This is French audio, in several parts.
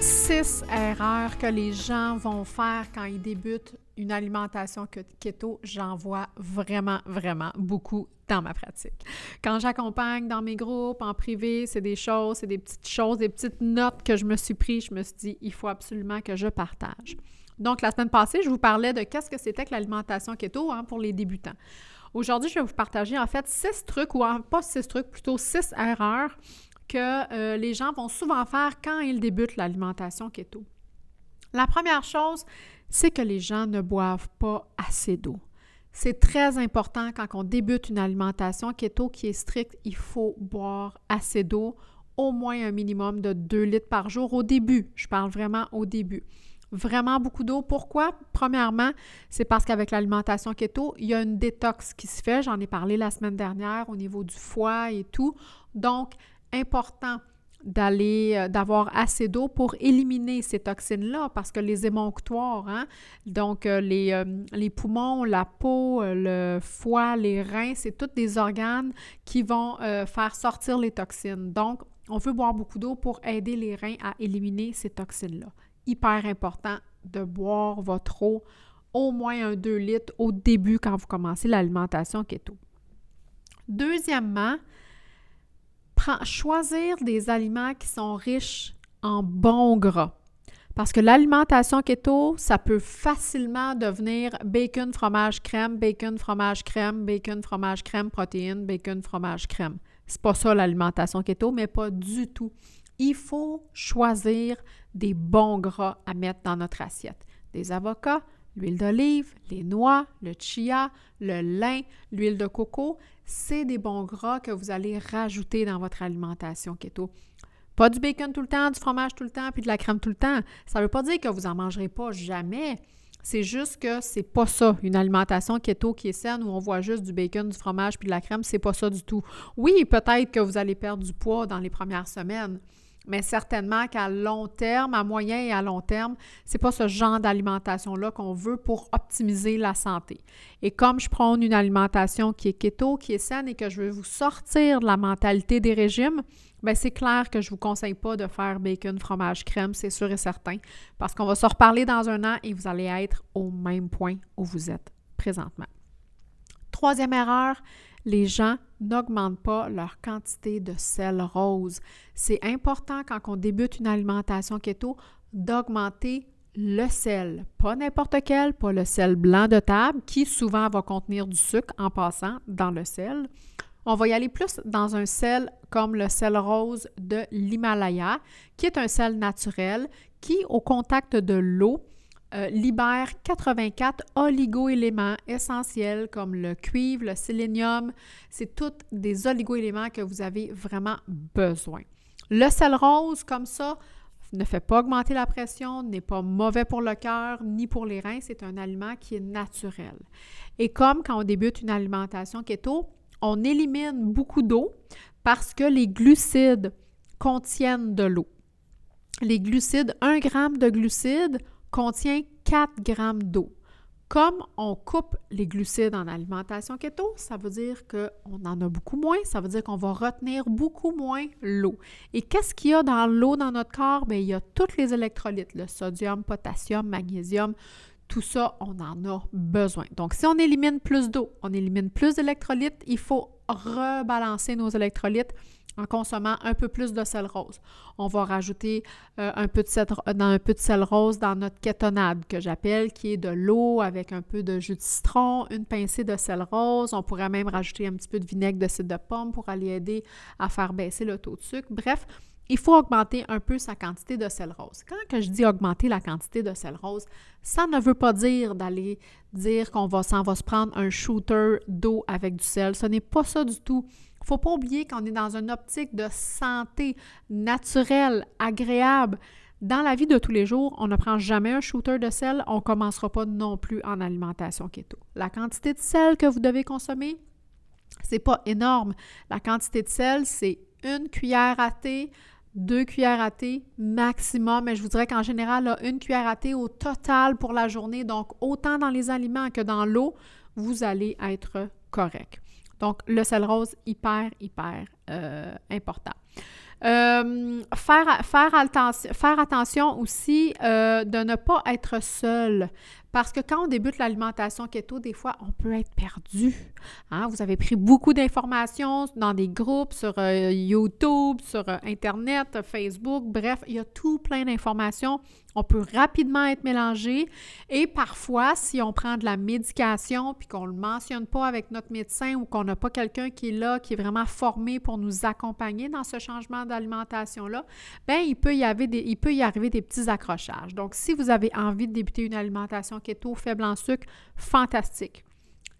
Six erreurs que les gens vont faire quand ils débutent une alimentation keto, j'en vois vraiment, vraiment beaucoup dans ma pratique. Quand j'accompagne dans mes groupes, en privé, c'est des choses, c'est des petites choses, des petites notes que je me suis pris. Je me suis dit, il faut absolument que je partage. Donc, la semaine passée, je vous parlais de qu'est-ce que c'était que l'alimentation keto hein, pour les débutants. Aujourd'hui, je vais vous partager en fait six trucs, ou pas six trucs, plutôt six erreurs que euh, les gens vont souvent faire quand ils débutent l'alimentation keto. La première chose, c'est que les gens ne boivent pas assez d'eau. C'est très important quand on débute une alimentation keto qui est stricte, il faut boire assez d'eau, au moins un minimum de 2 litres par jour au début. Je parle vraiment au début vraiment beaucoup d'eau. Pourquoi? Premièrement, c'est parce qu'avec l'alimentation keto, il y a une détox qui se fait. J'en ai parlé la semaine dernière au niveau du foie et tout. Donc, important euh, d'avoir assez d'eau pour éliminer ces toxines-là parce que les émonctoires, hein, donc euh, les, euh, les, poumons, la peau, le foie, les reins, c'est tous des organes qui vont faire sortir les toxines. Donc, on veut boire beaucoup d'eau pour aider les reins à éliminer ces toxines-là hyper important de boire votre eau au moins un 2 litres au début quand vous commencez l'alimentation keto. Deuxièmement, choisir des aliments qui sont riches en bons gras. Parce que l'alimentation keto, ça peut facilement devenir bacon, fromage, crème, bacon, fromage, crème, bacon, fromage, crème, protéines, bacon, fromage, crème. C'est pas ça l'alimentation keto, mais pas du tout il faut choisir des bons gras à mettre dans notre assiette. Des avocats, l'huile d'olive, les noix, le chia, le lin, l'huile de coco, c'est des bons gras que vous allez rajouter dans votre alimentation keto. Pas du bacon tout le temps, du fromage tout le temps, puis de la crème tout le temps. Ça ne veut pas dire que vous n'en mangerez pas jamais. C'est juste que c'est pas ça, une alimentation keto qui est saine où on voit juste du bacon, du fromage puis de la crème, c'est pas ça du tout. Oui, peut-être que vous allez perdre du poids dans les premières semaines, mais certainement qu'à long terme, à moyen et à long terme, c'est pas ce genre d'alimentation-là qu'on veut pour optimiser la santé. Et comme je prône une alimentation qui est keto, qui est saine et que je veux vous sortir de la mentalité des régimes, bien c'est clair que je vous conseille pas de faire bacon, fromage, crème, c'est sûr et certain, parce qu'on va se reparler dans un an et vous allez être au même point où vous êtes présentement. Troisième erreur, les gens n'augmentent pas leur quantité de sel rose. C'est important quand on débute une alimentation keto d'augmenter le sel, pas n'importe quel, pas le sel blanc de table qui souvent va contenir du sucre en passant dans le sel. On va y aller plus dans un sel comme le sel rose de l'Himalaya, qui est un sel naturel qui, au contact de l'eau, euh, libère 84 oligoéléments essentiels comme le cuivre, le sélénium. C'est tous des oligoéléments que vous avez vraiment besoin. Le sel rose, comme ça, ne fait pas augmenter la pression, n'est pas mauvais pour le cœur ni pour les reins. C'est un aliment qui est naturel. Et comme quand on débute une alimentation keto, on élimine beaucoup d'eau parce que les glucides contiennent de l'eau. Les glucides, 1 gramme de glucides contient 4 grammes d'eau. Comme on coupe les glucides en alimentation keto, ça veut dire qu'on en a beaucoup moins, ça veut dire qu'on va retenir beaucoup moins l'eau. Et qu'est-ce qu'il y a dans l'eau dans notre corps? Bien, il y a tous les électrolytes, le sodium, potassium, magnésium, tout ça, on en a besoin. Donc, si on élimine plus d'eau, on élimine plus d'électrolytes, il faut rebalancer nos électrolytes en consommant un peu plus de sel rose. On va rajouter euh, un, peu de sel, un peu de sel rose dans notre kétonade que j'appelle, qui est de l'eau avec un peu de jus de citron, une pincée de sel rose. On pourrait même rajouter un petit peu de vinaigre de cidre de pomme pour aller aider à faire baisser le taux de sucre. Bref, il faut augmenter un peu sa quantité de sel rose. Quand je dis augmenter la quantité de sel rose, ça ne veut pas dire d'aller dire qu'on va s'en va se prendre un shooter d'eau avec du sel. Ce n'est pas ça du tout. Il ne faut pas oublier qu'on est dans une optique de santé naturelle, agréable. Dans la vie de tous les jours, on ne prend jamais un shooter de sel, on ne commencera pas non plus en alimentation keto. La quantité de sel que vous devez consommer, c'est pas énorme. La quantité de sel, c'est une cuillère à thé, deux cuillères à thé maximum, mais je vous dirais qu'en général, une cuillère à thé au total pour la journée, donc autant dans les aliments que dans l'eau, vous allez être correct. Donc, le sel rose, hyper, hyper euh, important. Euh, faire, attention aussi euh, de ne pas être seul. Parce que quand on débute l'alimentation keto, des fois, on peut être perdu. Hein? Vous avez pris beaucoup d'informations dans des groupes sur euh, YouTube, sur euh, Internet, Facebook, bref, il y a tout plein d'informations. On peut rapidement être mélangé et parfois, si on prend de la médication puis qu'on ne le mentionne pas avec notre médecin ou qu'on n'a pas quelqu'un qui est là, qui est vraiment formé pour nous accompagner dans ce changement d'alimentation-là, bien, il peut, y des, il peut y arriver des petits accrochages. Donc, si vous avez envie de débuter une alimentation keto faible en sucre, fantastique.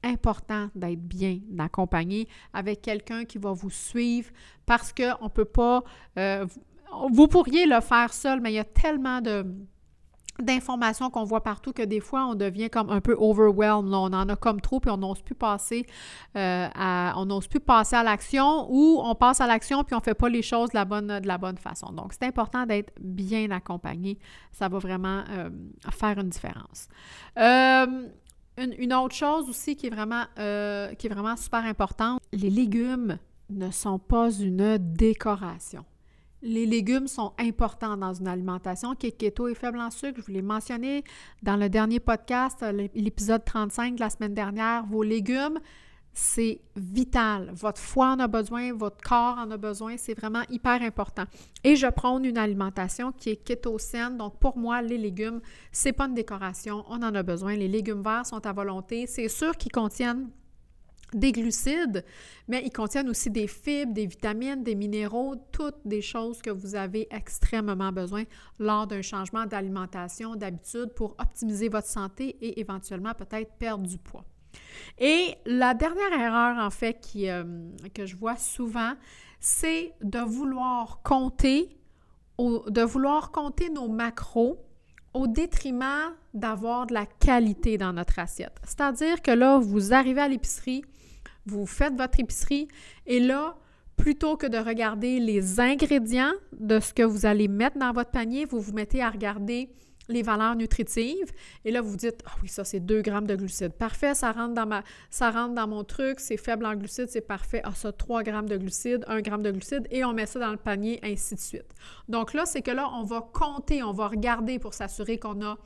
Important d'être bien accompagné avec quelqu'un qui va vous suivre parce qu'on ne peut pas... Euh, vous pourriez le faire seul, mais il y a tellement de d'informations qu'on voit partout que des fois on devient comme un peu overwhelmed. On en a comme trop puis on n'ose plus passer euh, à on n'ose plus passer à l'action ou on passe à l'action puis on fait pas les choses de la bonne, de la bonne façon. Donc c'est important d'être bien accompagné. Ça va vraiment euh, faire une différence. Une, autre chose aussi qui est vraiment, euh, qui est vraiment super importante, les légumes ne sont pas une décoration. Les légumes sont importants dans une alimentation qui est keto et faible en sucre. Je vous l'ai mentionné dans le dernier podcast, l'épisode 35 de la semaine dernière. Vos légumes, c'est vital. Votre foie en a besoin, votre corps en a besoin, c'est vraiment hyper important. Et je prône une alimentation qui est kétocène. Donc pour moi, les légumes, c'est pas une décoration, on en a besoin. Les légumes verts sont à volonté. C'est sûr qu'ils contiennent des glucides, mais ils contiennent aussi des fibres, des vitamines, des minéraux, toutes des choses que vous avez extrêmement besoin lors d'un changement d'alimentation, d'habitude pour optimiser votre santé et éventuellement peut-être perdre du poids. Et la dernière erreur, en fait, euh, que je vois souvent, c'est de vouloir compter, de vouloir compter nos macros au détriment d'avoir de la qualité dans notre assiette. C'est-à-dire que là, vous arrivez à l'épicerie, vous faites votre épicerie et là, plutôt que de regarder les ingrédients de ce que vous allez mettre dans votre panier, vous vous mettez à regarder les valeurs nutritives. Et là, vous dites, ah oui, ça, c'est 2 grammes de glucides. Parfait, ça rentre dans, ma, ça rentre dans mon truc, c'est faible en glucides, c'est parfait. Ah, ça, 3 grammes de glucides, 1 gramme de glucides, et on met ça dans le panier, ainsi de suite. Donc là, c'est que là, on va compter, on va regarder pour s'assurer qu'on a,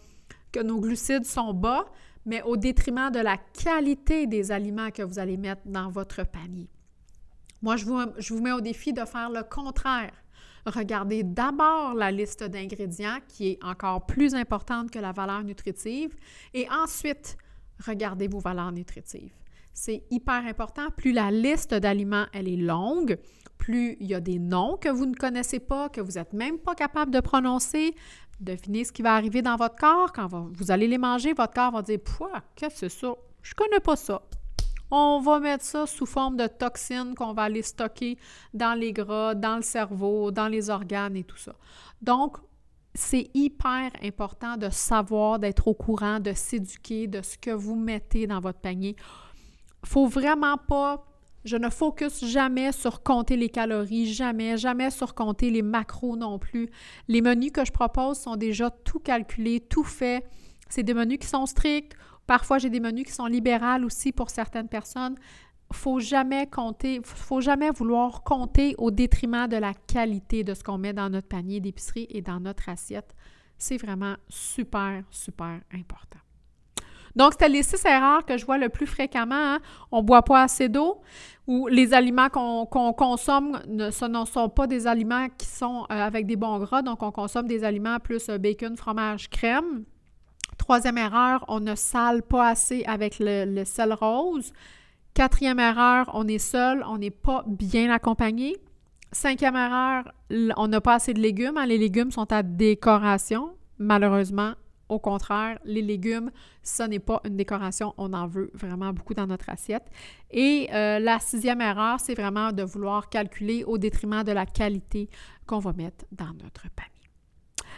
que nos glucides sont bas, mais au détriment de la qualité des aliments que vous allez mettre dans votre panier. Moi, je vous, je vous mets au défi de faire le contraire regardez d'abord la liste d'ingrédients qui est encore plus importante que la valeur nutritive et ensuite regardez vos valeurs nutritives. C'est hyper important. Plus la liste d'aliments est longue, plus il y a des noms que vous ne connaissez pas, que vous n'êtes même pas capable de prononcer. Devinez ce qui va arriver dans votre corps quand vous allez les manger. Votre corps va dire Pouah, qu'est-ce que c'est ça? Je connais pas ça on va mettre ça sous forme de toxines qu'on va aller stocker dans les gras, dans le cerveau, dans les organes et tout ça. Donc, c'est hyper important de savoir, d'être au courant, de s'éduquer de ce que vous mettez dans votre panier. Faut vraiment pas je ne focus jamais sur compter les calories, jamais, jamais sur compter les macros non plus. Les menus que je propose sont déjà tout calculés, tout faits. C'est des menus qui sont stricts Parfois, j'ai des menus qui sont libérales aussi pour certaines personnes. Faut jamais compter, faut jamais vouloir compter au détriment de la qualité de ce qu'on met dans notre panier d'épicerie et dans notre assiette. C'est vraiment super, super important. Donc, c'était les six erreurs que je vois le plus fréquemment. Hein. On ne boit pas assez d'eau ou les aliments qu'on consomme, ne, ce sont pas des aliments qui sont euh, avec des bons gras. Donc, on consomme des aliments plus euh, bacon, fromage, crème. Troisième erreur, on ne sale pas assez avec le, sel rose. Quatrième erreur, on est seul, on n'est pas bien accompagné. Cinquième erreur, on n'a pas assez de légumes. Hein. Les légumes sont à décoration. Malheureusement, au contraire, les légumes, ce n'est pas une décoration. On en veut vraiment beaucoup dans notre assiette. Et euh, la sixième erreur, c'est vraiment de vouloir calculer au détriment de la qualité qu'on va mettre dans notre panier.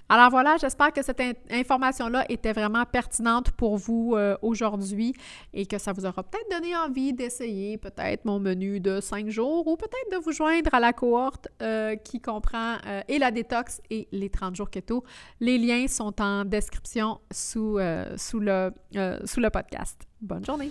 Alors voilà, j'espère que cette information-là était vraiment pertinente pour vous euh, aujourd'hui et que ça vous aura peut-être donné envie d'essayer peut-être mon menu de 5 jours ou peut-être de vous joindre à la cohorte euh, qui comprend euh, et la détox et les 30 jours keto. Les liens sont en description sous, sous, le, sous le podcast. Bonne journée!